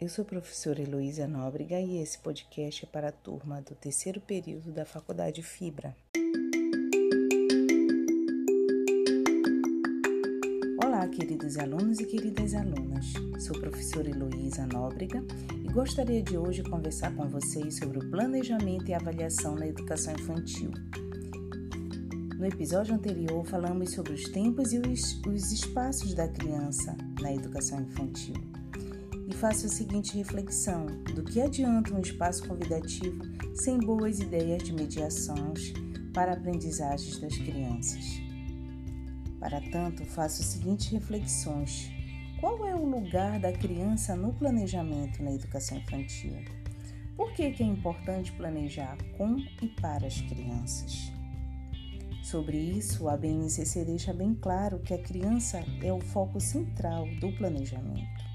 Eu sou a professora Heloísa Nóbrega e esse podcast é para a turma do terceiro período da Faculdade Fibra. Olá, queridos alunos e queridas alunas. Sou a professora Heloísa Nóbrega e gostaria de hoje conversar com vocês sobre o planejamento e avaliação na educação infantil. No episódio anterior, falamos sobre os tempos e os, os espaços da criança na educação infantil e faço a seguinte reflexão: do que adianta um espaço convidativo sem boas ideias de mediações para a aprendizagem das crianças? Para tanto, faço as seguintes reflexões: qual é o lugar da criança no planejamento na educação infantil? Por que, que é importante planejar com e para as crianças? Sobre isso, a BNCC deixa bem claro que a criança é o foco central do planejamento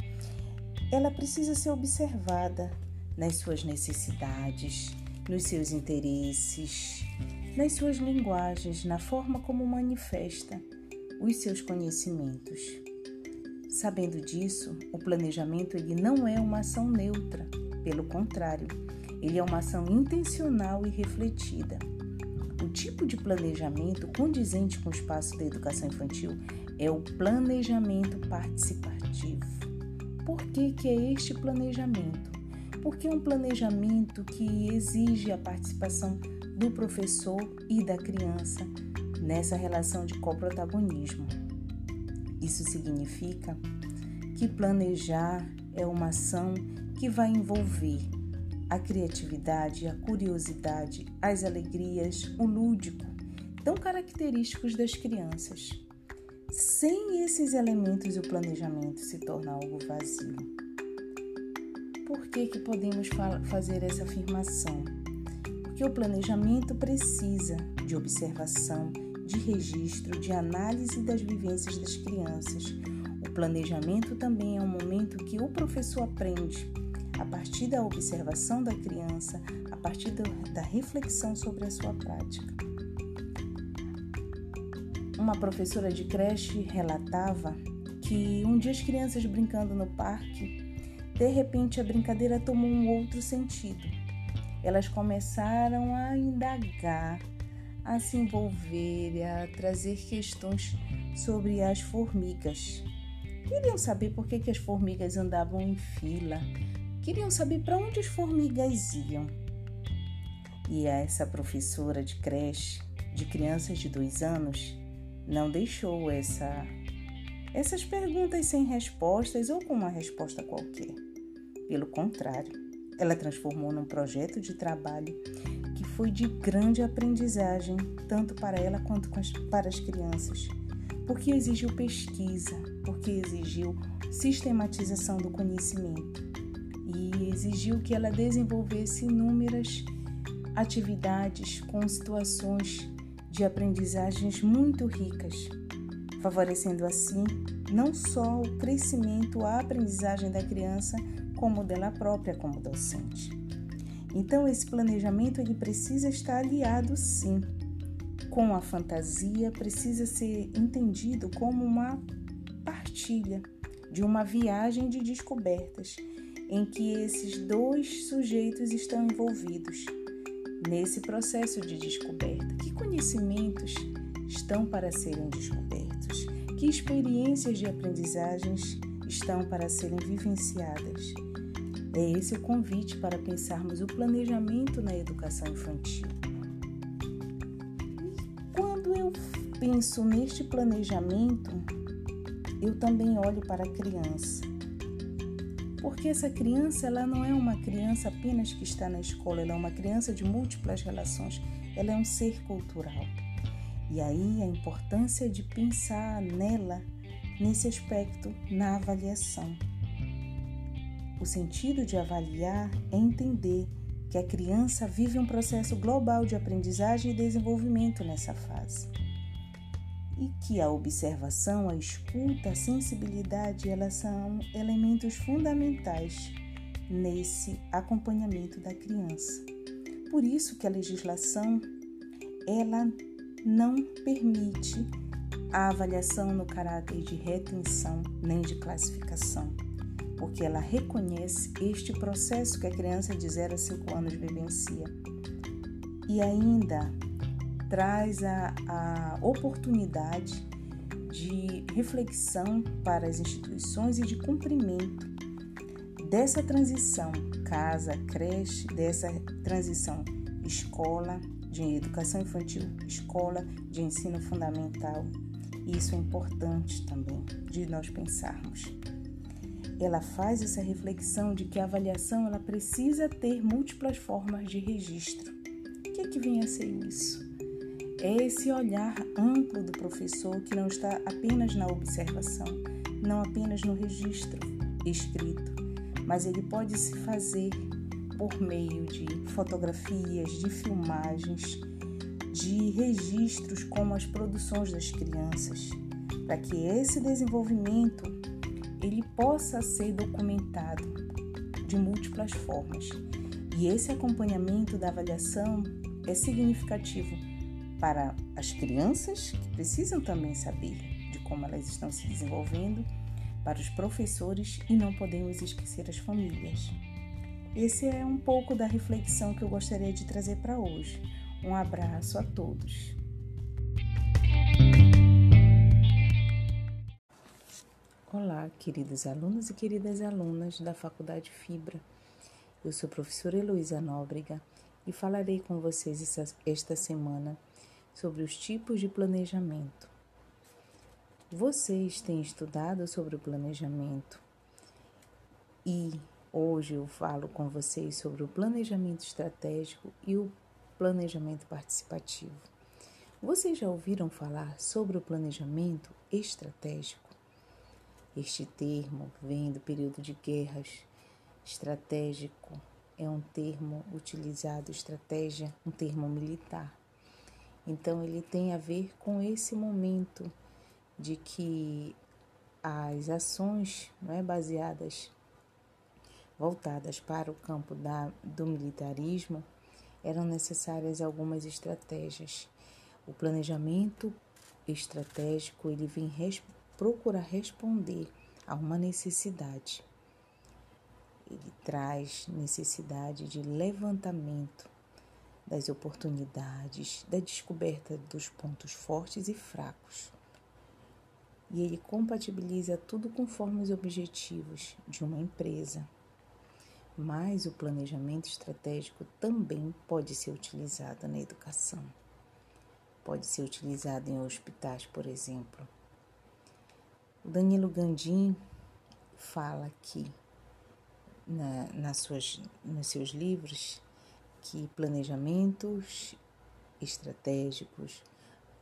ela precisa ser observada nas suas necessidades, nos seus interesses, nas suas linguagens, na forma como manifesta os seus conhecimentos. Sabendo disso, o planejamento ele não é uma ação neutra, pelo contrário, ele é uma ação intencional e refletida. O tipo de planejamento condizente com o espaço da educação infantil é o planejamento participativo. Por que, que é este planejamento? Porque é um planejamento que exige a participação do professor e da criança nessa relação de coprotagonismo. Isso significa que planejar é uma ação que vai envolver a criatividade, a curiosidade, as alegrias, o lúdico, tão característicos das crianças. Sem esses elementos, o planejamento se torna algo vazio. Por que, que podemos fazer essa afirmação? Porque o planejamento precisa de observação, de registro, de análise das vivências das crianças. O planejamento também é um momento que o professor aprende a partir da observação da criança, a partir da reflexão sobre a sua prática. Uma professora de creche relatava que um dia as crianças brincando no parque, de repente a brincadeira tomou um outro sentido. Elas começaram a indagar, a se envolver, a trazer questões sobre as formigas. Queriam saber por que, que as formigas andavam em fila, queriam saber para onde as formigas iam. E essa professora de creche de crianças de dois anos não deixou essa, essas perguntas sem respostas ou com uma resposta qualquer. Pelo contrário, ela transformou num projeto de trabalho que foi de grande aprendizagem, tanto para ela quanto para as crianças, porque exigiu pesquisa, porque exigiu sistematização do conhecimento e exigiu que ela desenvolvesse inúmeras atividades com situações de aprendizagens muito ricas, favorecendo assim não só o crescimento, a aprendizagem da criança, como dela própria como docente. Então esse planejamento ele precisa estar aliado sim com a fantasia, precisa ser entendido como uma partilha de uma viagem de descobertas em que esses dois sujeitos estão envolvidos nesse processo de descoberta? Que conhecimentos estão para serem descobertos? Que experiências de aprendizagens estão para serem vivenciadas? É esse o convite para pensarmos o planejamento na educação infantil. Quando eu penso neste planejamento, eu também olho para a criança porque essa criança ela não é uma criança apenas que está na escola, ela é uma criança de múltiplas relações, ela é um ser cultural. E aí a importância de pensar nela nesse aspecto na avaliação. O sentido de avaliar é entender que a criança vive um processo global de aprendizagem e desenvolvimento nessa fase e que a observação, a escuta, a sensibilidade, elas são elementos fundamentais nesse acompanhamento da criança. Por isso que a legislação ela não permite a avaliação no caráter de retenção nem de classificação, porque ela reconhece este processo que a criança de 0 a 5 anos vivencia e ainda traz a, a oportunidade de reflexão para as instituições e de cumprimento dessa transição casa, creche, dessa transição escola, de educação infantil, escola, de ensino fundamental. Isso é importante também de nós pensarmos. Ela faz essa reflexão de que a avaliação ela precisa ter múltiplas formas de registro. O que, é que vem a ser isso? É esse olhar amplo do professor que não está apenas na observação, não apenas no registro escrito, mas ele pode se fazer por meio de fotografias, de filmagens, de registros como as produções das crianças, para que esse desenvolvimento ele possa ser documentado de múltiplas formas. E esse acompanhamento da avaliação é significativo para as crianças, que precisam também saber de como elas estão se desenvolvendo, para os professores e não podemos esquecer as famílias. Esse é um pouco da reflexão que eu gostaria de trazer para hoje. Um abraço a todos. Olá, queridos alunos e queridas alunas da Faculdade Fibra. Eu sou a professora Heloísa Nóbrega e falarei com vocês esta semana sobre os tipos de planejamento. Vocês têm estudado sobre o planejamento e Hoje eu falo com vocês sobre o planejamento estratégico e o planejamento participativo. Vocês já ouviram falar sobre o planejamento estratégico? Este termo vem do período de guerras. Estratégico é um termo utilizado, estratégia, um termo militar. Então ele tem a ver com esse momento de que as ações não é, baseadas voltadas para o campo da, do militarismo, eram necessárias algumas estratégias. O planejamento estratégico ele vem res, procurar responder a uma necessidade. Ele traz necessidade de levantamento das oportunidades, da descoberta dos pontos fortes e fracos. E ele compatibiliza tudo conforme os objetivos de uma empresa, mas o planejamento estratégico também pode ser utilizado na educação. Pode ser utilizado em hospitais, por exemplo. O Danilo Gandim fala aqui na, nas suas, nos seus livros que planejamentos estratégicos,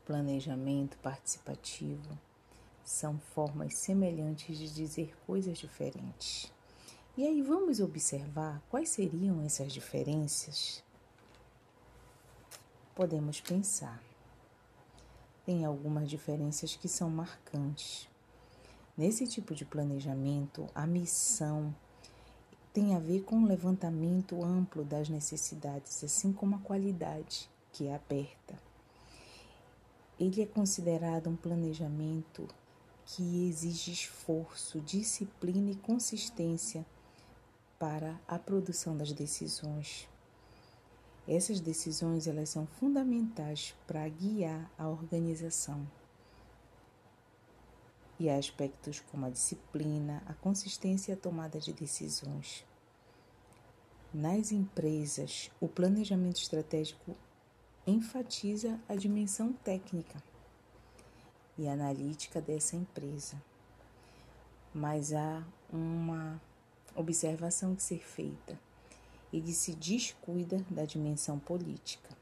planejamento participativo são formas semelhantes de dizer coisas diferentes. E aí vamos observar quais seriam essas diferenças? Podemos pensar. Tem algumas diferenças que são marcantes. Nesse tipo de planejamento, a missão tem a ver com o levantamento amplo das necessidades, assim como a qualidade, que é aberta. Ele é considerado um planejamento que exige esforço, disciplina e consistência para a produção das decisões. Essas decisões elas são fundamentais para guiar a organização. E há aspectos como a disciplina, a consistência e a tomada de decisões. Nas empresas, o planejamento estratégico enfatiza a dimensão técnica e analítica dessa empresa. Mas há uma observação que ser feita. Ele se descuida da dimensão política.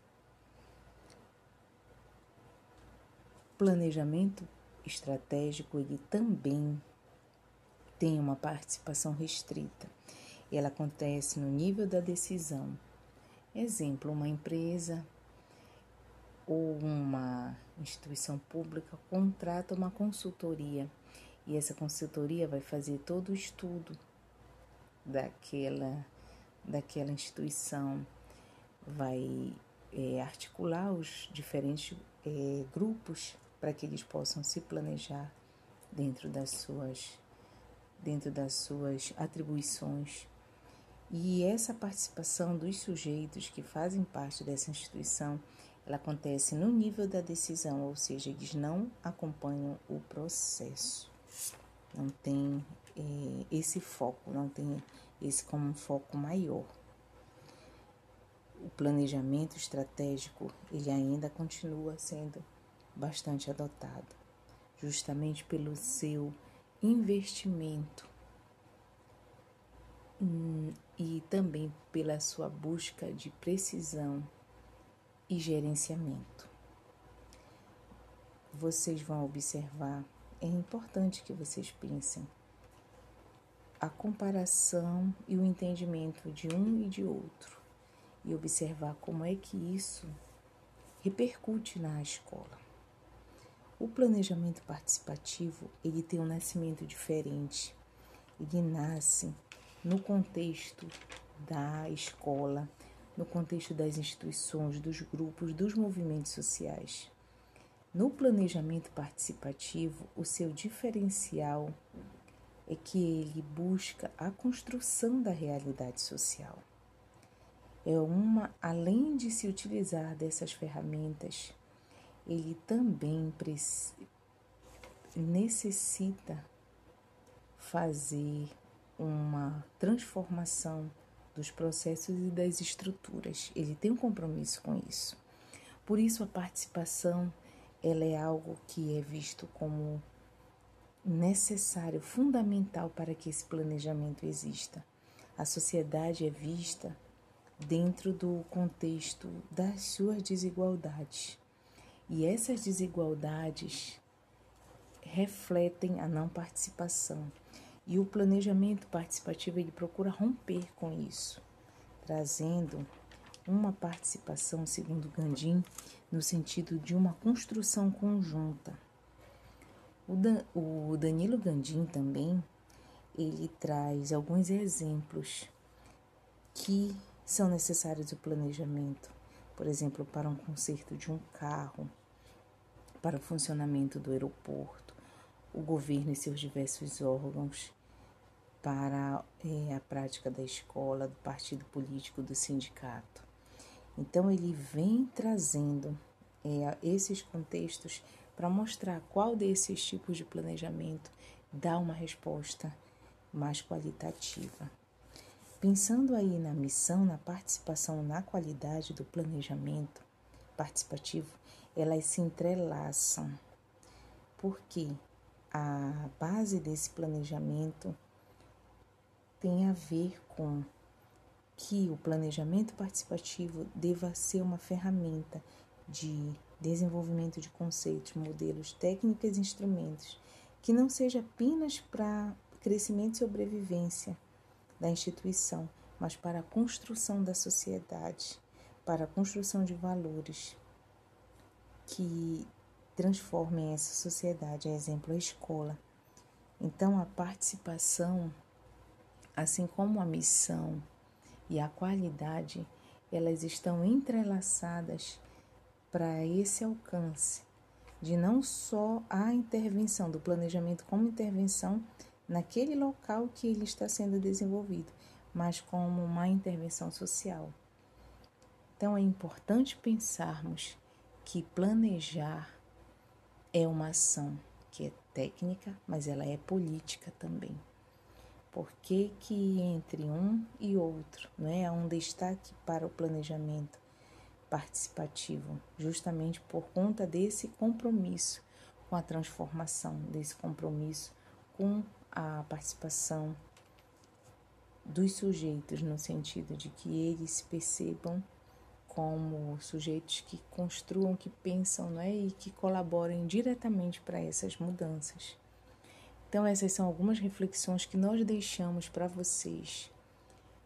Planejamento estratégico ele também tem uma participação restrita. Ela acontece no nível da decisão. Exemplo, uma empresa ou uma instituição pública contrata uma consultoria e essa consultoria vai fazer todo o estudo daquela, daquela instituição, vai é, articular os diferentes é, grupos para que eles possam se planejar dentro das suas, dentro das suas atribuições. E essa participação dos sujeitos que fazem parte dessa instituição, ela acontece no nível da decisão, ou seja, eles não acompanham o processo. Não tem é, esse foco, não tem esse como um foco maior. O planejamento estratégico, ele ainda continua sendo bastante adotado, justamente pelo seu investimento hum, e também pela sua busca de precisão e gerenciamento. Vocês vão observar, é importante que vocês pensem a comparação e o entendimento de um e de outro e observar como é que isso repercute na escola. O planejamento participativo, ele tem um nascimento diferente. Ele nasce no contexto da escola, no contexto das instituições, dos grupos, dos movimentos sociais. No planejamento participativo, o seu diferencial é que ele busca a construção da realidade social. É uma, além de se utilizar dessas ferramentas, ele também necessita fazer uma transformação dos processos e das estruturas. Ele tem um compromisso com isso. Por isso a participação ela é algo que é visto como necessário, fundamental para que esse planejamento exista. A sociedade é vista dentro do contexto das suas desigualdades. E essas desigualdades refletem a não participação. E o planejamento participativo ele procura romper com isso, trazendo uma participação, segundo Gandhi, no sentido de uma construção conjunta o, Dan, o Danilo Gandim também, ele traz alguns exemplos que são necessários do planejamento, por exemplo, para um conserto de um carro, para o funcionamento do aeroporto, o governo e seus diversos órgãos, para é, a prática da escola, do partido político, do sindicato. Então, ele vem trazendo é, esses contextos para mostrar qual desses tipos de planejamento dá uma resposta mais qualitativa. Pensando aí na missão, na participação, na qualidade do planejamento participativo, elas se entrelaçam, porque a base desse planejamento tem a ver com que o planejamento participativo deva ser uma ferramenta de desenvolvimento de conceitos, modelos, técnicas e instrumentos, que não seja apenas para crescimento e sobrevivência da instituição, mas para a construção da sociedade, para a construção de valores que transformem essa sociedade, a exemplo, a escola. Então, a participação, assim como a missão e a qualidade, elas estão entrelaçadas para esse alcance de não só a intervenção do planejamento como intervenção naquele local que ele está sendo desenvolvido, mas como uma intervenção social. Então é importante pensarmos que planejar é uma ação que é técnica, mas ela é política também. Por que, que entre um e outro não é? há um destaque para o planejamento participativo, justamente por conta desse compromisso com a transformação, desse compromisso com a participação dos sujeitos, no sentido de que eles percebam como sujeitos que construam, que pensam não é? e que colaborem diretamente para essas mudanças. Então, essas são algumas reflexões que nós deixamos para vocês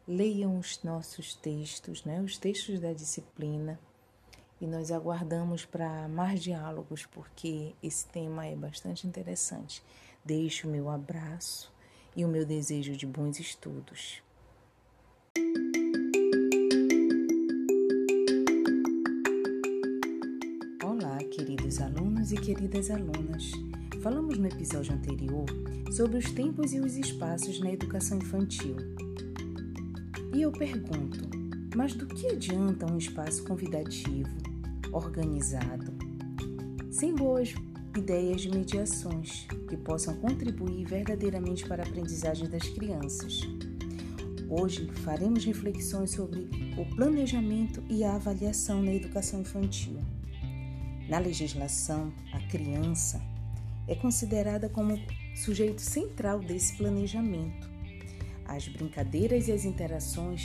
leiam os nossos textos, né, os textos da disciplina, e nós aguardamos para mais diálogos, porque esse tema é bastante interessante. Deixo o meu abraço e o meu desejo de bons estudos. Alunos e queridas alunas. falamos no episódio anterior sobre os tempos e os espaços na educação infantil. E eu pergunto, mas do que adianta um espaço convidativo, organizado, sem boas ideias de mediações que possam contribuir verdadeiramente para a aprendizagem das crianças? Hoje faremos reflexões sobre o planejamento e a avaliação na educação infantil. Na legislação, a criança é considerada como sujeito central desse planejamento. As brincadeiras e as interações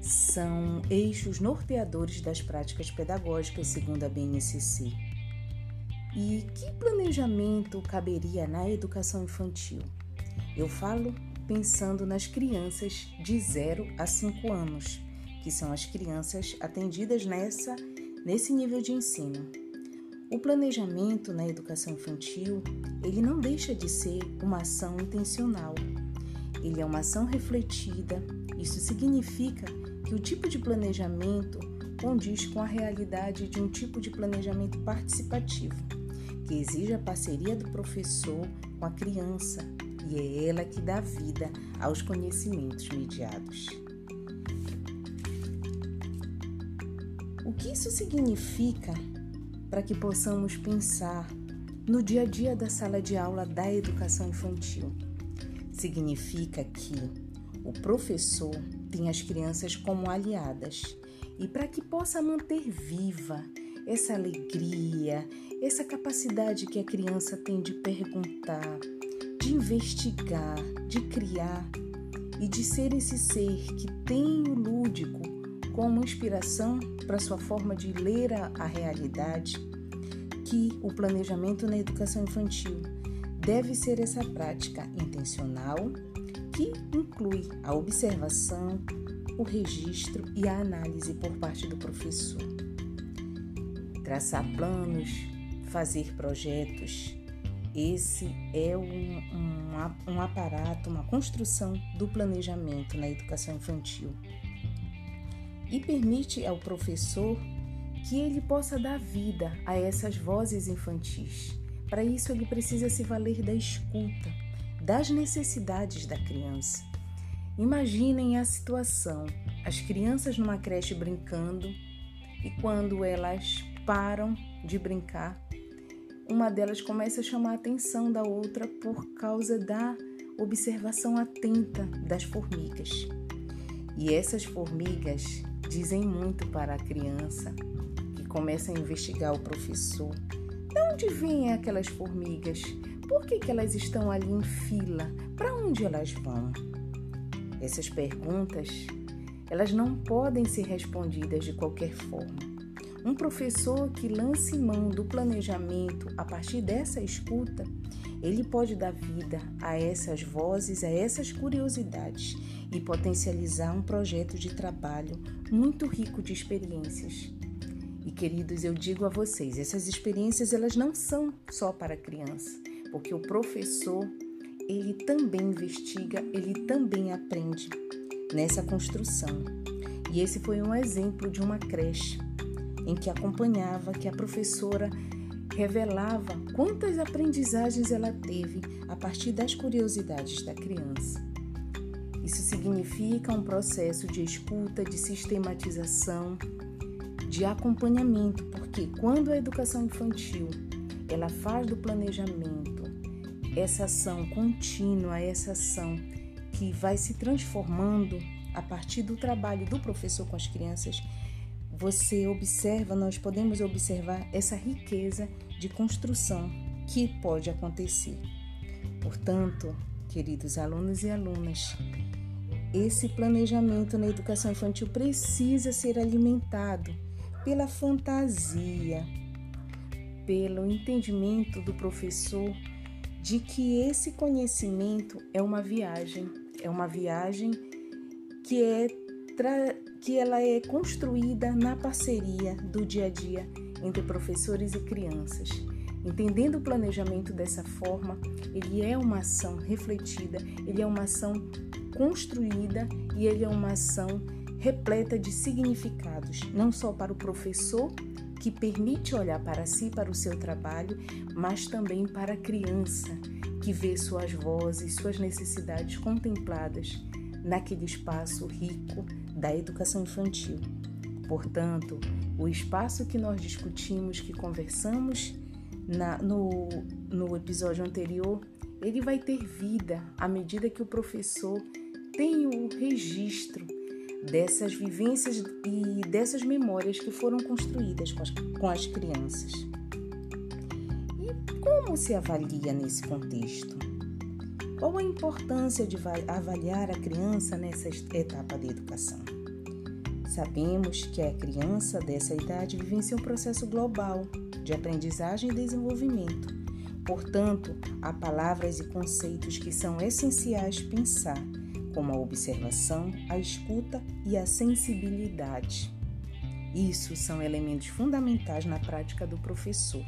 são eixos norteadores das práticas pedagógicas, segundo a BNCC. E que planejamento caberia na educação infantil? Eu falo pensando nas crianças de 0 a 5 anos, que são as crianças atendidas nessa nesse nível de ensino. O planejamento na educação infantil, ele não deixa de ser uma ação intencional. Ele é uma ação refletida. Isso significa que o tipo de planejamento condiz com a realidade de um tipo de planejamento participativo, que exige a parceria do professor com a criança, e é ela que dá vida aos conhecimentos mediados. O que isso significa para que possamos pensar no dia a dia da sala de aula da educação infantil. Significa que o professor tem as crianças como aliadas e para que possa manter viva essa alegria, essa capacidade que a criança tem de perguntar, de investigar, de criar e de ser esse ser que tem o lúdico como inspiração para sua forma de ler a, realidade, que o planejamento na educação infantil. Deve ser essa prática intencional que inclui a observação, o registro e a análise por parte do professor. Traçar planos, fazer projetos, esse é um, um, um aparato, uma construção do planejamento na educação infantil e permite ao professor que ele possa dar vida a essas vozes infantis. Para isso, ele precisa se valer da escuta, das necessidades da criança. Imaginem a situação: as crianças numa creche brincando e quando elas param de brincar, uma delas começa a chamar a atenção da outra por causa da observação atenta das formigas. E essas formigas dizem muito para a criança que começa a investigar o professor. De onde vêm aquelas formigas? Por que, que elas estão ali em fila? Para onde elas vão? Essas perguntas, elas não podem ser respondidas de qualquer forma. Um professor que lance mão do planejamento a partir dessa escuta, ele pode dar vida a essas vozes, a essas curiosidades e potencializar um projeto de trabalho muito rico de experiências. E queridos, eu digo a vocês, essas experiências elas não são só para criança, porque o professor ele também investiga, ele também aprende nessa construção. E esse foi um exemplo de uma creche em que acompanhava que a professora revelava quantas aprendizagens ela teve a partir das curiosidades da criança. Isso significa um processo de escuta, de sistematização, de acompanhamento, porque quando a educação infantil ela faz do planejamento essa ação contínua, essa ação que vai se transformando a partir do trabalho do professor com as crianças, você observa, nós podemos observar essa riqueza de construção que pode acontecer. Portanto, queridos alunos e alunas, esse planejamento na educação infantil precisa ser alimentado pela fantasia, pelo entendimento do professor de que esse conhecimento é uma viagem, é uma viagem que é que ela é construída na parceria do dia a dia entre professores e crianças. Entendendo o planejamento dessa forma, ele é uma ação refletida, ele é uma ação construída e ele é uma ação repleta de significados, não só para o professor, que permite olhar para si, para o seu trabalho, mas também para a criança, que vê suas vozes, suas necessidades contempladas naquele espaço rico da educação infantil. Portanto, o espaço que nós discutimos, que conversamos na, no, no episódio anterior, ele vai ter vida à medida que o professor tem o registro dessas vivências e dessas memórias que foram construídas com as, com as crianças. E como se avalia nesse contexto? Qual a importância de avaliar a criança nessa etapa de educação? Sabemos que a criança dessa idade vivencia um processo global de aprendizagem e desenvolvimento. Portanto, há palavras e conceitos que são essenciais pensar, como a observação, a escuta e a sensibilidade. Isso são elementos fundamentais na prática do professor.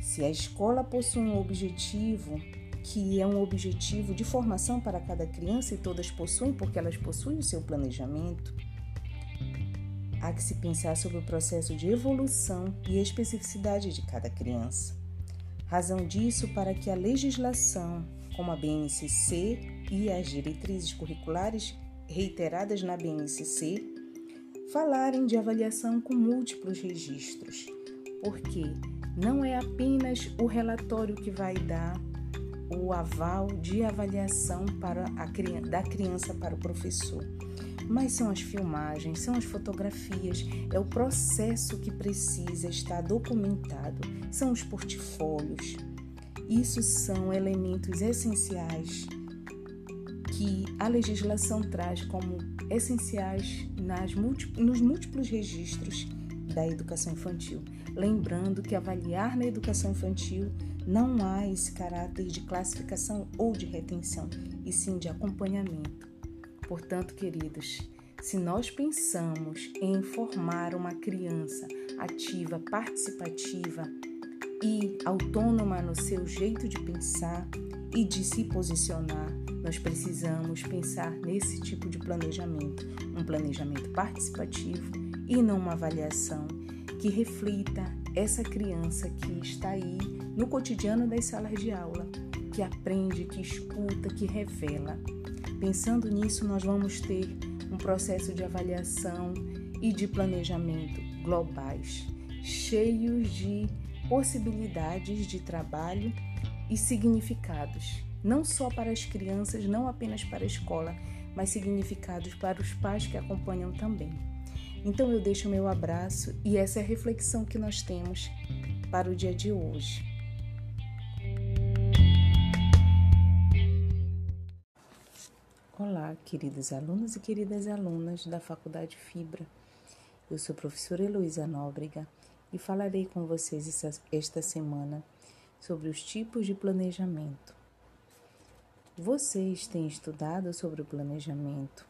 Se a escola possui um objetivo, que é um objetivo de formação para cada criança e todas possuem porque elas possuem o seu planejamento, há que se pensar sobre o processo de evolução e especificidade de cada criança. Razão disso para que a legislação, como a BNCC e as diretrizes curriculares reiteradas na BNCC, falarem de avaliação com múltiplos registros, porque não é apenas o relatório que vai dar o aval de avaliação para a, da criança para o professor, mas são as filmagens, são as fotografias, é o processo que precisa estar documentado, são os portfólios. Isso são elementos essenciais que a legislação traz como essenciais nas nos múltiplos registros da educação infantil. Lembrando que avaliar na educação infantil não há esse caráter de classificação ou de retenção, e sim de acompanhamento. Portanto, queridos, se nós pensamos em formar uma criança ativa, participativa e autônoma no seu jeito de pensar e de se posicionar, nós precisamos pensar nesse tipo de planejamento, um planejamento participativo e não uma avaliação que reflita essa criança que está aí no cotidiano das salas de aula, que aprende, que escuta, que revela. Pensando nisso, nós vamos ter um processo de avaliação e de planejamento globais, cheios de possibilidades de trabalho e significados, não só para as crianças, não apenas para a escola, mas significados para os pais que acompanham também. Então eu deixo meu abraço e essa é a reflexão que nós temos para o dia de hoje. Olá, queridos alunos e queridas alunas da Faculdade Fibra. Eu sou a professora Heloísa Nóbrega e falarei com vocês esta semana sobre os tipos de planejamento. Vocês têm estudado sobre o planejamento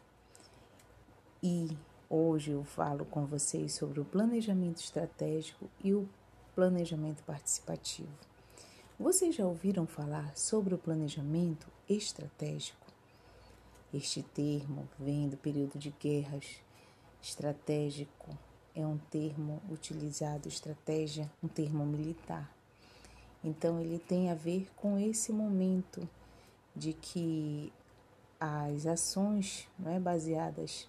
e hoje eu falo com vocês sobre o planejamento estratégico e o planejamento participativo. Vocês já ouviram falar sobre o planejamento estratégico? Este termo vem do período de guerras. Estratégico é um termo utilizado, estratégia, um termo militar. Então, ele tem a ver com esse momento de que as ações não é, baseadas,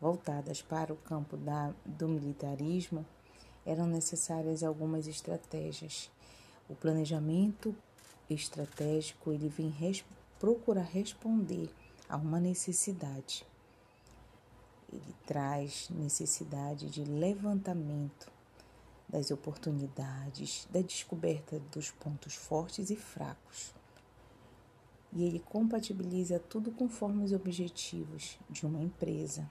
voltadas para o campo da, do militarismo, eram necessárias algumas estratégias. O planejamento estratégico ele vem procura responder a uma necessidade. Ele traz necessidade de levantamento das oportunidades, da descoberta dos pontos fortes e fracos. E ele compatibiliza tudo conforme os objetivos de uma empresa.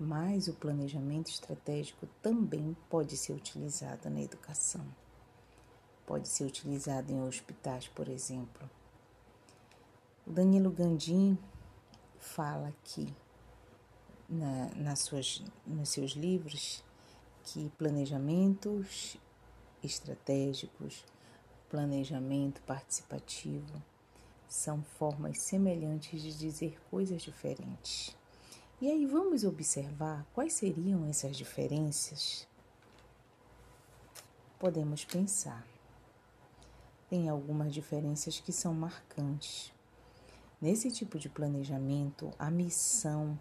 Mas o planejamento estratégico também pode ser utilizado na educação. Pode ser utilizado em hospitais, por exemplo Danilo Gandim fala aqui na, nas suas, nos seus livros que planejamentos estratégicos, planejamento participativo são formas semelhantes de dizer coisas diferentes. E aí vamos observar quais seriam essas diferenças? Podemos pensar. Tem algumas diferenças que são marcantes. Nesse tipo de planejamento, a missão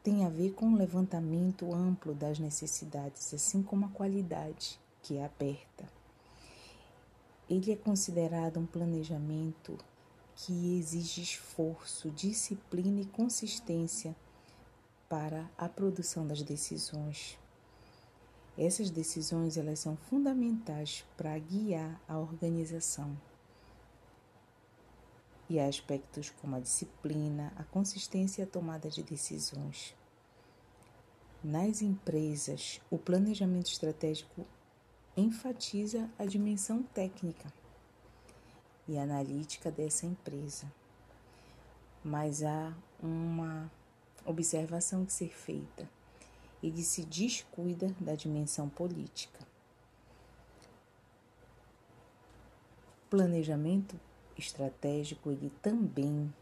tem a ver com o levantamento amplo das necessidades, assim como a qualidade, que é aberta. Ele é considerado um planejamento que exige esforço, disciplina e consistência para a produção das decisões. Essas decisões elas são fundamentais para guiar a organização e há aspectos como a disciplina, a consistência e a tomada de decisões. Nas empresas, o planejamento estratégico enfatiza a dimensão técnica e analítica dessa empresa. Mas há uma observação que ser feita. Ele se descuida da dimensão política. Planejamento estratégico, ele também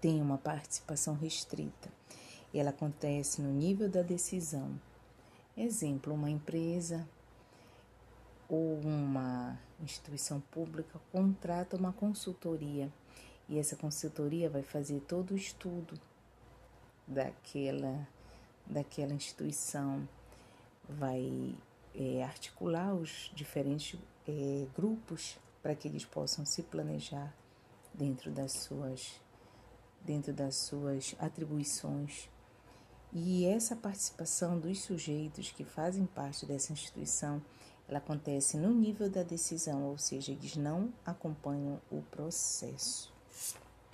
tem uma participação restrita. Ela acontece no nível da decisão. Exemplo, uma empresa ou uma instituição pública contrata uma consultoria e essa consultoria vai fazer todo o estudo daquela, daquela instituição, vai é, articular os diferentes é, grupos para que eles possam se planejar dentro das suas dentro das suas atribuições. E essa participação dos sujeitos que fazem parte dessa instituição, ela acontece no nível da decisão, ou seja, eles não acompanham o processo.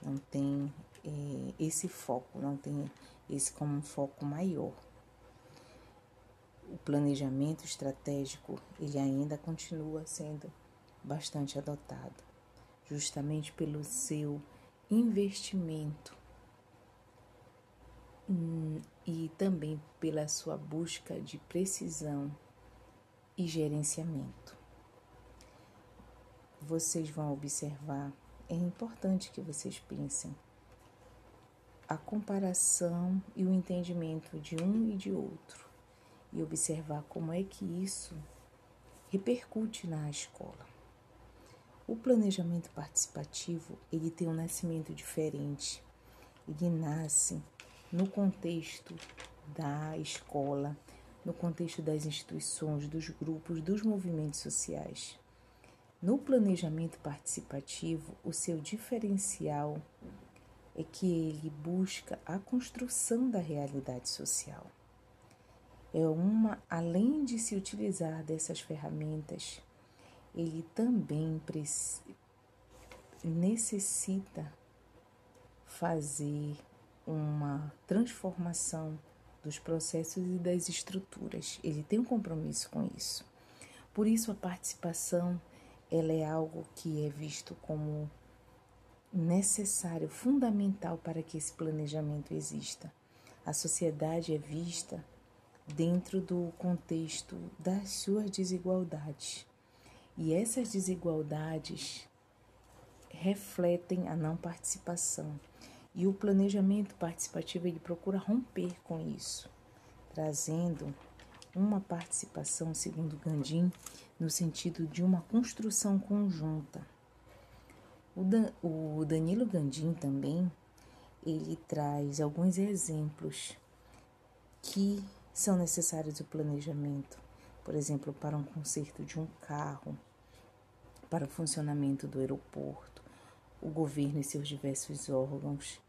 Não tem é, esse foco, não tem esse como um foco maior. O planejamento estratégico, ele ainda continua sendo bastante adotado, justamente pelo seu investimento hum, e também pela sua busca de precisão e gerenciamento. Vocês vão observar, é importante que vocês pensem a comparação e o entendimento de um e de outro e observar como é que isso repercute na escola. O planejamento participativo, ele tem um nascimento diferente. Ele nasce no contexto da escola, no contexto das instituições, dos grupos, dos movimentos sociais. No planejamento participativo, o seu diferencial é que ele busca a construção da realidade social. É uma, além de se utilizar dessas ferramentas ele também necessita fazer uma transformação dos processos e das estruturas. Ele tem um compromisso com isso. Por isso a participação ela é algo que é visto como necessário, fundamental para que esse planejamento exista. A sociedade é vista dentro do contexto das suas desigualdades. E essas desigualdades refletem a não participação. E o planejamento participativo ele procura romper com isso, trazendo uma participação, segundo Gandhi, no sentido de uma construção conjunta. O, Dan, o Danilo Gandhi também ele traz alguns exemplos que são necessários do planejamento, por exemplo, para um conserto de um carro, para o funcionamento do aeroporto, o governo e seus diversos órgãos,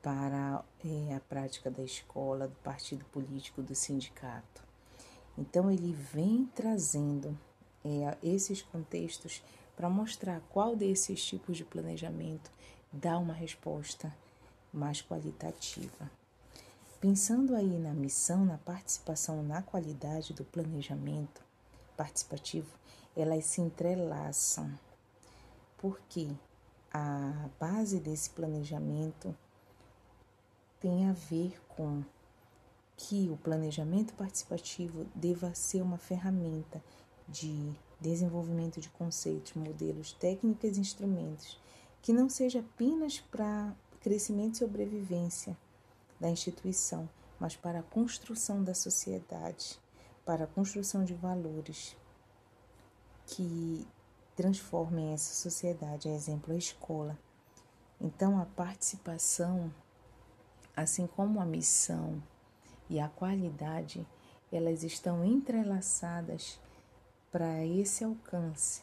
para é, a prática da escola, do partido político, do sindicato. Então, ele vem trazendo é, esses contextos para mostrar qual desses tipos de planejamento dá uma resposta mais qualitativa. Pensando aí na missão, na participação, na qualidade do planejamento participativo, elas se entrelaçam, porque a base desse planejamento tem a ver com que o planejamento participativo deva ser uma ferramenta de desenvolvimento de conceitos, modelos, técnicas e instrumentos, que não seja apenas para crescimento e sobrevivência da instituição, mas para a construção da sociedade, para a construção de valores que transformem essa sociedade, a exemplo, a escola. Então, a participação, assim como a missão e a qualidade, elas estão entrelaçadas para esse alcance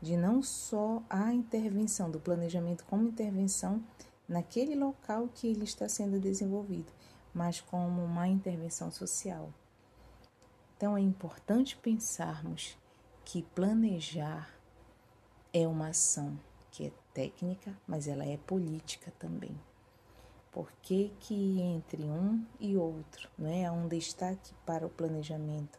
de não só a intervenção do planejamento como intervenção naquele local que ele está sendo desenvolvido, mas como uma intervenção social. Então é importante pensarmos que planejar é uma ação que é técnica, mas ela é política também. Por que, que entre um e outro não é? há um destaque para o planejamento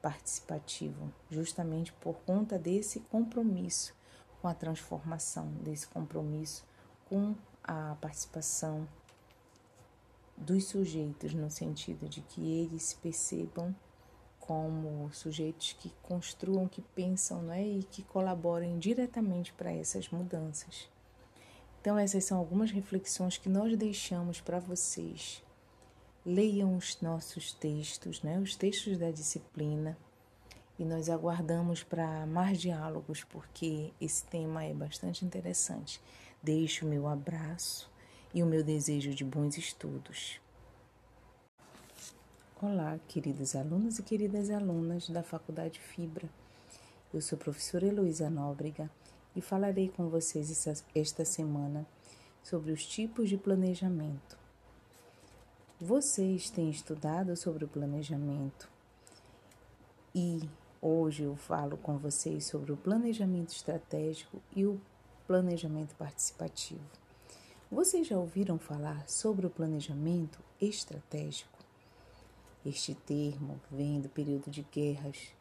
participativo, justamente por conta desse compromisso com a transformação, desse compromisso com a participação dos sujeitos, no sentido de que eles percebam como sujeitos que construam, que pensam não é? e que colaborem diretamente para essas mudanças. Então, essas são algumas reflexões que nós deixamos para vocês leiam os nossos textos, né, os textos da disciplina, e nós aguardamos para mais diálogos, porque esse tema é bastante interessante. Deixo o meu abraço e o meu desejo de bons estudos. Olá, queridos alunos e queridas alunas da Faculdade Fibra. Eu sou a professora Heloísa Nóbrega e falarei com vocês esta semana sobre os tipos de planejamento. Vocês têm estudado sobre o planejamento e hoje eu falo com vocês sobre o planejamento estratégico e o planejamento participativo. Vocês já ouviram falar sobre o planejamento estratégico? Este termo vem do período de guerras.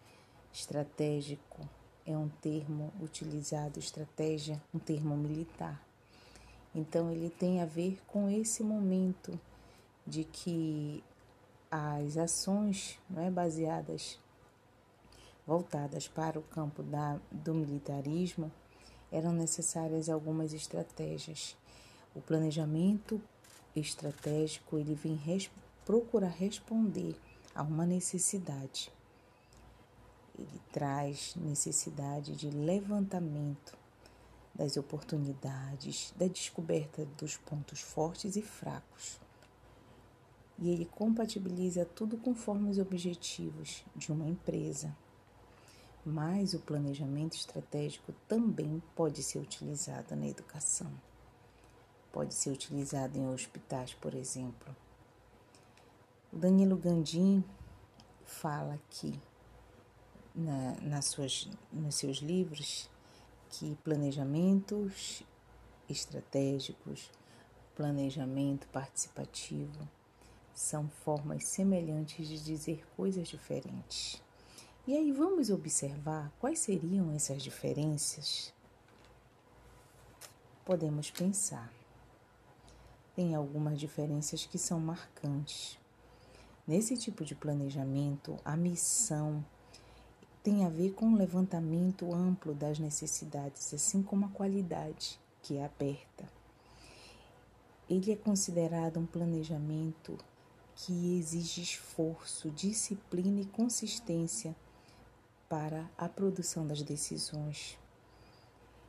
Estratégico é um termo utilizado, estratégia, um termo militar. Então, ele tem a ver com esse momento de que as ações não é, baseadas, voltadas para o campo da, do militarismo, eram necessárias algumas estratégias. O planejamento estratégico ele vem res, procurar responder a uma necessidade. Ele traz necessidade de levantamento das oportunidades, da descoberta dos pontos fortes e fracos e ele compatibiliza tudo conforme os objetivos de uma empresa. Mas o planejamento estratégico também pode ser utilizado na educação. Pode ser utilizado em hospitais, por exemplo. Danilo Gandim fala aqui na, nas suas, nos seus livros que planejamentos estratégicos, planejamento participativo são formas semelhantes de dizer coisas diferentes. E aí vamos observar quais seriam essas diferenças? Podemos pensar. Tem algumas diferenças que são marcantes. Nesse tipo de planejamento, a missão tem a ver com o levantamento amplo das necessidades, assim como a qualidade, que é aberta. Ele é considerado um planejamento que exige esforço, disciplina e consistência para a produção das decisões.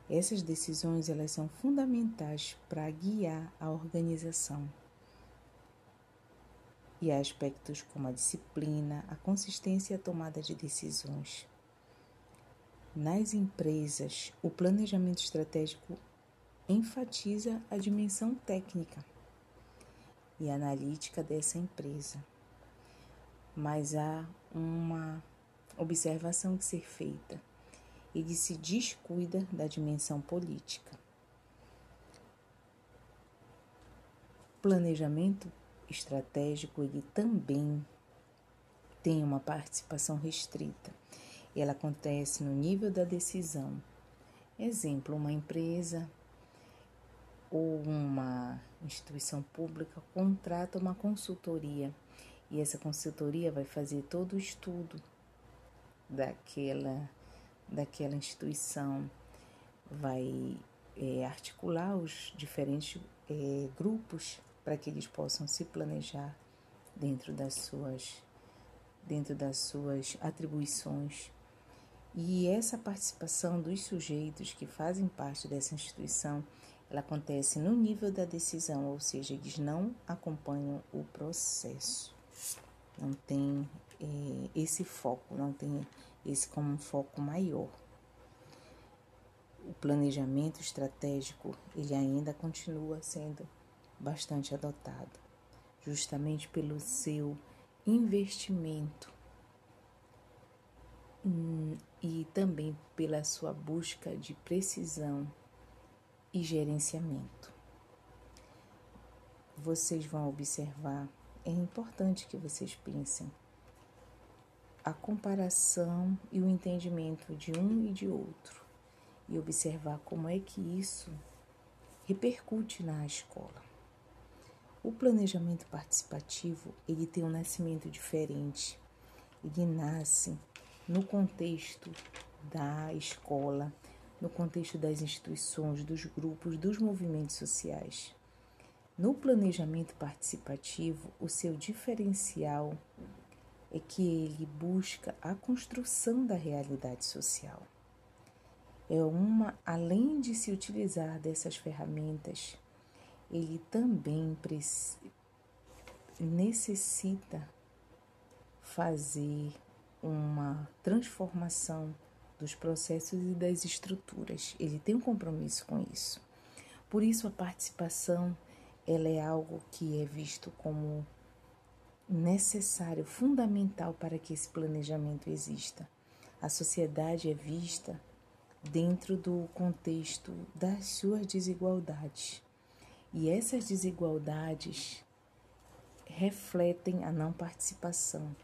Essas decisões elas são fundamentais para guiar a organização. E há aspectos como a disciplina, a consistência e a tomada de decisões. Nas empresas, o planejamento estratégico enfatiza a dimensão técnica e analítica dessa empresa. Mas há uma observação que ser feita. Ele se descuida da dimensão política. Planejamento estratégico ele também tem uma participação restrita. Ela acontece no nível da decisão. Exemplo, uma empresa ou uma instituição pública contrata uma consultoria e essa consultoria vai fazer todo o estudo daquela, daquela instituição, vai é, articular os diferentes é, grupos para que eles possam se planejar dentro das suas dentro das suas atribuições. E essa participação dos sujeitos que fazem parte dessa instituição, ela acontece no nível da decisão, ou seja, eles não acompanham o processo. Não tem é, esse foco, não tem esse como um foco maior. O planejamento estratégico, ele ainda continua sendo bastante adotado, justamente pelo seu investimento hum, e também pela sua busca de precisão e gerenciamento. Vocês vão observar, é importante que vocês pensem a comparação e o entendimento de um e de outro e observar como é que isso repercute na escola. O planejamento participativo, ele tem um nascimento diferente. Ele nasce no contexto da escola, no contexto das instituições, dos grupos, dos movimentos sociais. No planejamento participativo, o seu diferencial é que ele busca a construção da realidade social. É uma, além de se utilizar dessas ferramentas, ele também necessita fazer uma transformação dos processos e das estruturas. Ele tem um compromisso com isso. Por isso a participação ela é algo que é visto como necessário, fundamental para que esse planejamento exista. A sociedade é vista dentro do contexto das suas desigualdades. E essas desigualdades refletem a não participação.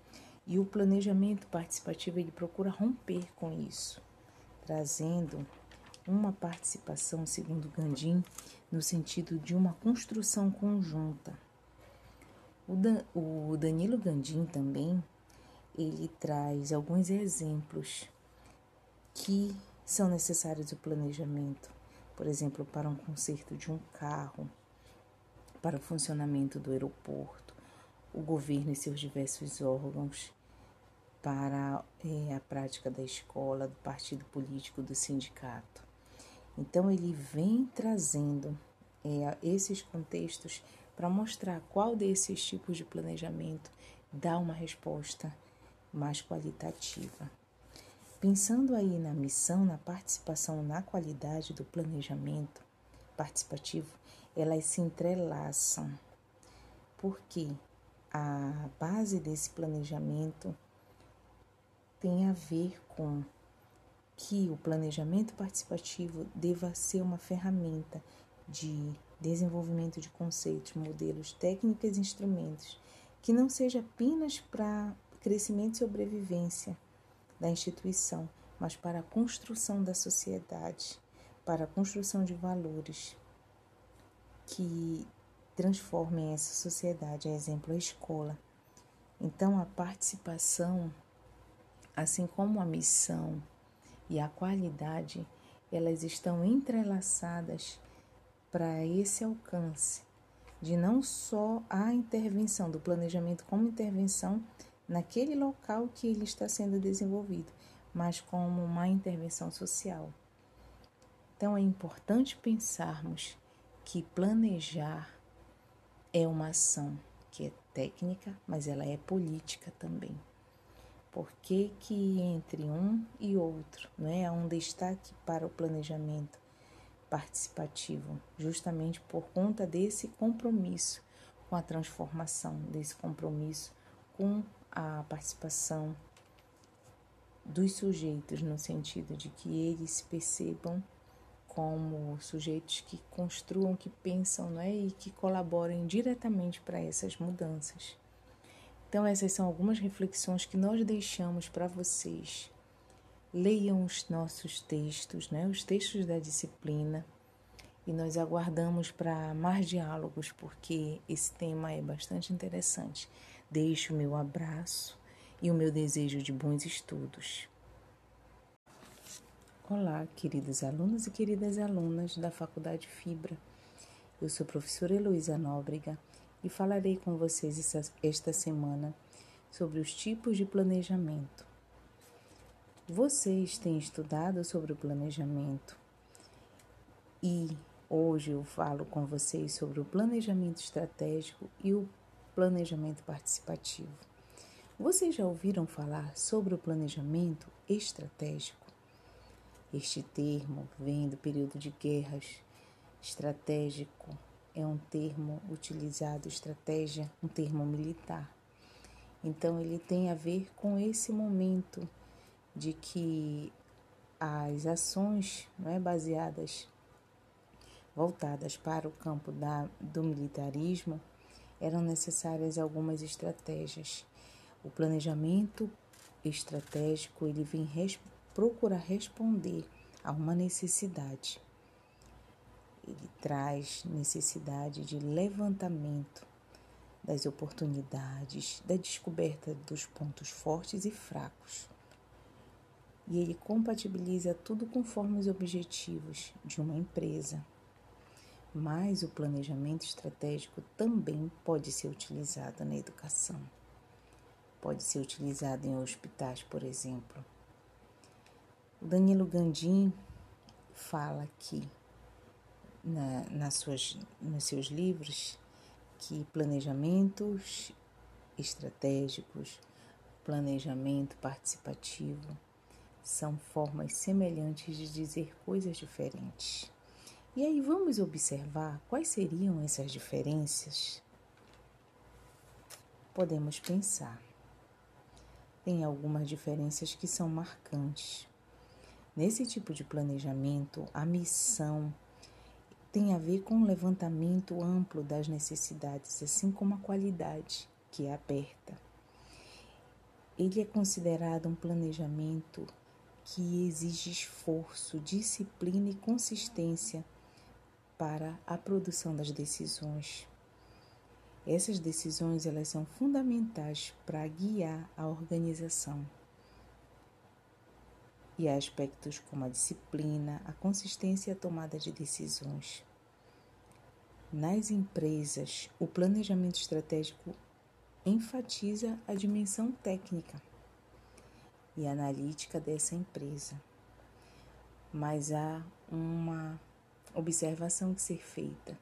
E o planejamento participativo ele procura romper com isso, trazendo uma participação, segundo Gandhi, no sentido de uma construção conjunta o, o Danilo Gandim também, ele traz alguns exemplos que são necessários do planejamento, por exemplo, para um conserto de um carro, para o funcionamento do aeroporto, o governo e seus diversos órgãos, para é, a prática da escola, do partido político, do sindicato. Então, ele vem trazendo é, esses contextos para mostrar qual desses tipos de planejamento dá uma resposta mais qualitativa. Pensando aí na missão, na participação, na qualidade do planejamento participativo, elas se entrelaçam, porque a base desse planejamento tem a ver com que o planejamento participativo deva ser uma ferramenta de desenvolvimento de conceitos, modelos, técnicas e instrumentos, que não seja apenas para crescimento e sobrevivência da instituição, mas para a construção da sociedade, para a construção de valores que transformem essa sociedade, a exemplo, a escola. Então, a participação, assim como a missão e a qualidade, elas estão entrelaçadas para esse alcance de não só a intervenção do planejamento como intervenção naquele local que ele está sendo desenvolvido, mas como uma intervenção social. Então é importante pensarmos que planejar é uma ação que é técnica, mas ela é política também. Por que, que entre um e outro não é? há um destaque para o planejamento participativo, justamente por conta desse compromisso com a transformação, desse compromisso com a participação dos sujeitos, no sentido de que eles percebam como sujeitos que construam, que pensam não é? e que colaborem diretamente para essas mudanças. Então, essas são algumas reflexões que nós deixamos para vocês leiam os nossos textos, né, os textos da disciplina, e nós aguardamos para mais diálogos, porque esse tema é bastante interessante. Deixo o meu abraço e o meu desejo de bons estudos. Olá, queridos alunos e queridas alunas da Faculdade Fibra. Eu sou a professora Heloísa Nóbrega e falarei com vocês esta semana sobre os tipos de planejamento. Vocês têm estudado sobre o planejamento e hoje eu falo com vocês sobre o planejamento estratégico e o planejamento participativo. Vocês já ouviram falar sobre o planejamento estratégico? Este termo vem do período de guerras. Estratégico é um termo utilizado, estratégia, um termo militar. Então, ele tem a ver com esse momento de que as ações não é, baseadas, voltadas para o campo da, do militarismo, eram necessárias algumas estratégias. O planejamento estratégico ele vem res, procurar responder a uma necessidade. Ele traz necessidade de levantamento das oportunidades, da descoberta dos pontos fortes e fracos. E ele compatibiliza tudo conforme os objetivos de uma empresa, mas o planejamento estratégico também pode ser utilizado na educação. Pode ser utilizado em hospitais, por exemplo. Danilo Gandim fala aqui na, nas suas, nos seus livros que planejamentos estratégicos, planejamento participativo são formas semelhantes de dizer coisas diferentes. E aí vamos observar quais seriam essas diferenças? Podemos pensar. Tem algumas diferenças que são marcantes. Nesse tipo de planejamento, a missão tem a ver com o levantamento amplo das necessidades, assim como a qualidade, que é aberta. Ele é considerado um planejamento que exige esforço, disciplina e consistência para a produção das decisões. Essas decisões elas são fundamentais para guiar a organização. E há aspectos como a disciplina, a consistência e a tomada de decisões. Nas empresas, o planejamento estratégico enfatiza a dimensão técnica e analítica dessa empresa. Mas há uma observação que ser feita.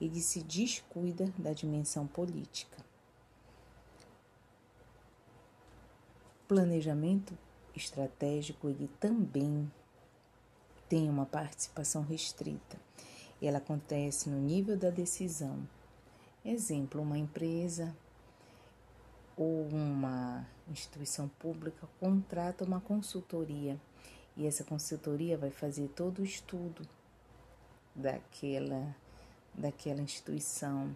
Ele se descuida da dimensão política. Planejamento estratégico ele também tem uma participação restrita. Ela acontece no nível da decisão. Exemplo, uma empresa ou uma instituição pública contrata uma consultoria e essa consultoria vai fazer todo o estudo daquela, daquela instituição,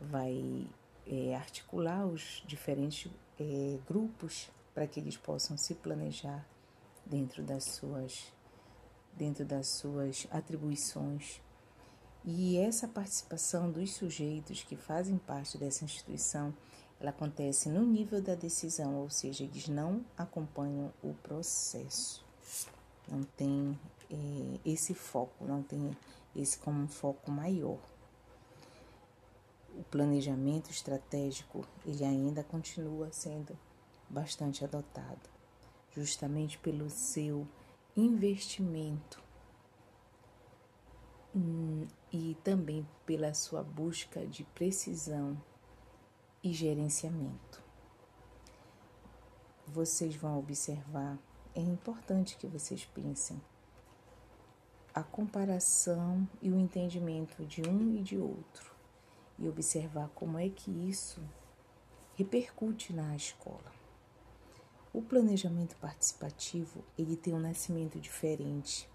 vai é, articular os diferentes é, grupos para que eles possam se planejar dentro das suas dentro das suas atribuições. E essa participação dos sujeitos que fazem parte dessa instituição, ela acontece no nível da decisão, ou seja, eles não acompanham o processo. Não tem é, esse foco, não tem esse como um foco maior. O planejamento estratégico, ele ainda continua sendo bastante adotado, justamente pelo seu investimento hum, e também pela sua busca de precisão e gerenciamento. Vocês vão observar, é importante que vocês pensem a comparação e o entendimento de um e de outro e observar como é que isso repercute na escola. O planejamento participativo, ele tem um nascimento diferente.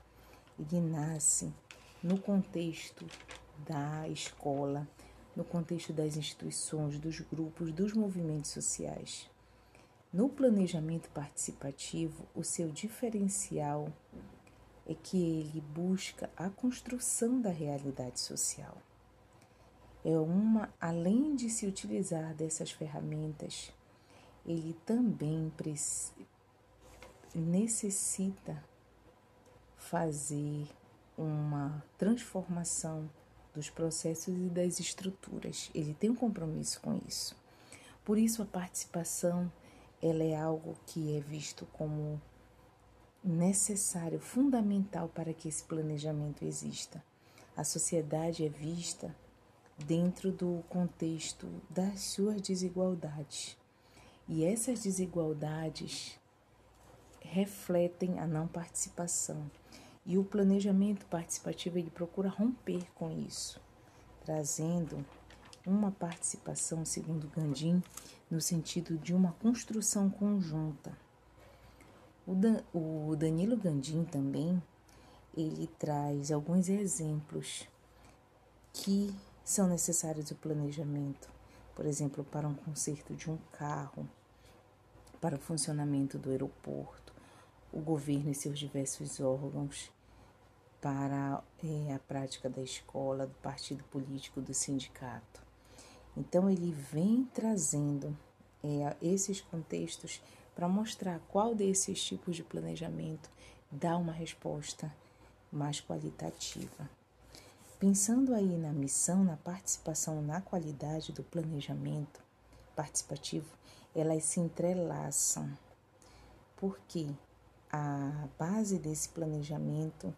Ele nasce no contexto da escola, no contexto das instituições, dos grupos, dos movimentos sociais. No planejamento participativo, o seu diferencial é que ele busca a construção da realidade social. É uma, além de se utilizar dessas ferramentas, ele também necessita fazer uma transformação dos processos e das estruturas. Ele tem um compromisso com isso. Por isso a participação ela é algo que é visto como necessário, fundamental para que esse planejamento exista. A sociedade é vista dentro do contexto das suas desigualdades. E essas desigualdades refletem a não participação. E o planejamento participativo ele procura romper com isso, trazendo uma participação, segundo Gandim, no sentido de uma construção conjunta. O, Dan, o Danilo Gandim também ele traz alguns exemplos que são necessários do planejamento, por exemplo, para um conserto de um carro, para o funcionamento do aeroporto, o governo e seus diversos órgãos, para é, a prática da escola, do partido político, do sindicato. Então, ele vem trazendo é, esses contextos para mostrar qual desses tipos de planejamento dá uma resposta mais qualitativa. Pensando aí na missão, na participação, na qualidade do planejamento participativo, elas se entrelaçam, porque a base desse planejamento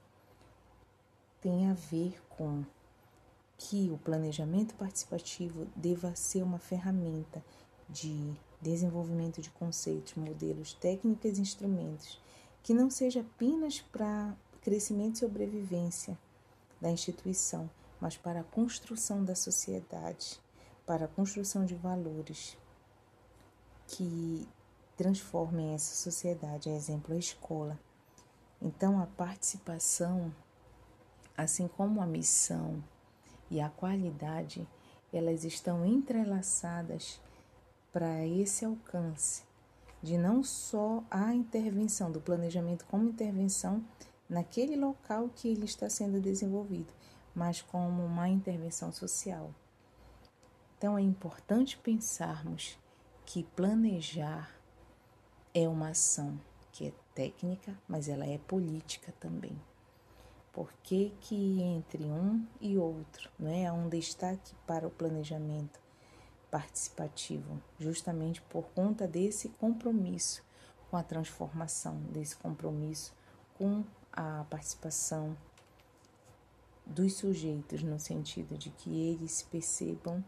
tem a ver com que o planejamento participativo deva ser uma ferramenta de desenvolvimento de conceitos, modelos, técnicas e instrumentos, que não seja apenas para crescimento e sobrevivência da instituição, mas para a construção da sociedade, para a construção de valores que transformem essa sociedade, a exemplo a escola. Então a participação, assim como a missão e a qualidade, elas estão entrelaçadas para esse alcance de não só a intervenção do planejamento como intervenção naquele local que ele está sendo desenvolvido, mas como uma intervenção social. Então é importante pensarmos que planejar é uma ação que é técnica, mas ela é política também. Por que, que entre um e outro não é? há um destaque para o planejamento participativo, justamente por conta desse compromisso com a transformação, desse compromisso com a participação dos sujeitos, no sentido de que eles se percebam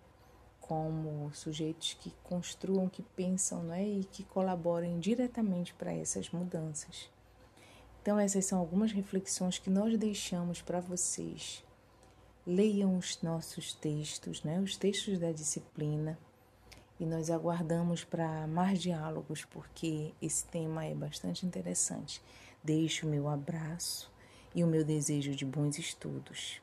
como sujeitos que construam, que pensam não é? e que colaborem diretamente para essas mudanças. Então, essas são algumas reflexões que nós deixamos para vocês. Leiam os nossos textos, né? os textos da disciplina, e nós aguardamos para mais diálogos, porque esse tema é bastante interessante. Deixo o meu abraço e o meu desejo de bons estudos.